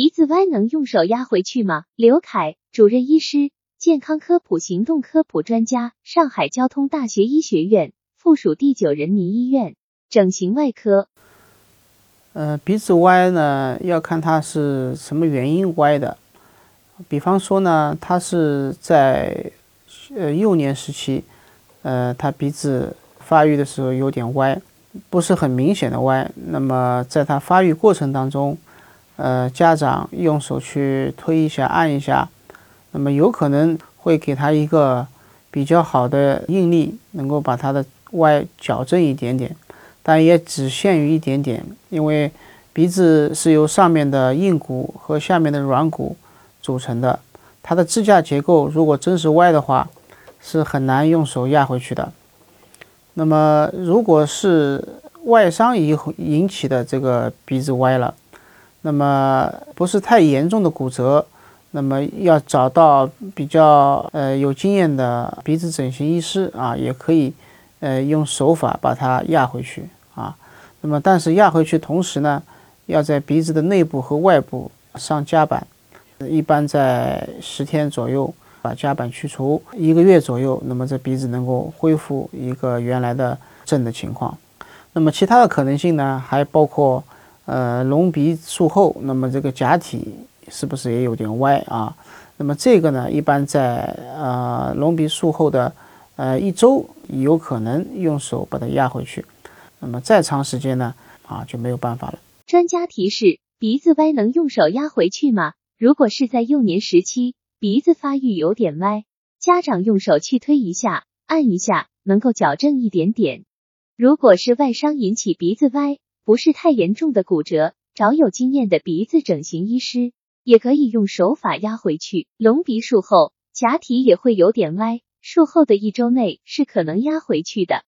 鼻子歪能用手压回去吗？刘凯，主任医师，健康科普行动科普专家，上海交通大学医学院附属第九人民医院整形外科。呃，鼻子歪呢，要看它是什么原因歪的。比方说呢，他是在呃幼年时期，呃，他鼻子发育的时候有点歪，不是很明显的歪。那么在他发育过程当中，呃，家长用手去推一下、按一下，那么有可能会给他一个比较好的应力，能够把他的歪矫正一点点，但也只限于一点点，因为鼻子是由上面的硬骨和下面的软骨组成的，它的支架结构如果真是歪的话，是很难用手压回去的。那么如果是外伤引引起的这个鼻子歪了，那么不是太严重的骨折，那么要找到比较呃有经验的鼻子整形医师啊，也可以呃用手法把它压回去啊。那么但是压回去同时呢，要在鼻子的内部和外部上夹板，一般在十天左右把夹板去除，一个月左右，那么这鼻子能够恢复一个原来的正的情况。那么其他的可能性呢，还包括。呃，隆鼻术后，那么这个假体是不是也有点歪啊？那么这个呢，一般在呃隆鼻术后的呃一周，有可能用手把它压回去。那么再长时间呢，啊就没有办法了。专家提示：鼻子歪能用手压回去吗？如果是在幼年时期，鼻子发育有点歪，家长用手去推一下、按一下，能够矫正一点点。如果是外伤引起鼻子歪，不是太严重的骨折，找有经验的鼻子整形医师，也可以用手法压回去。隆鼻术后假体也会有点歪，术后的一周内是可能压回去的。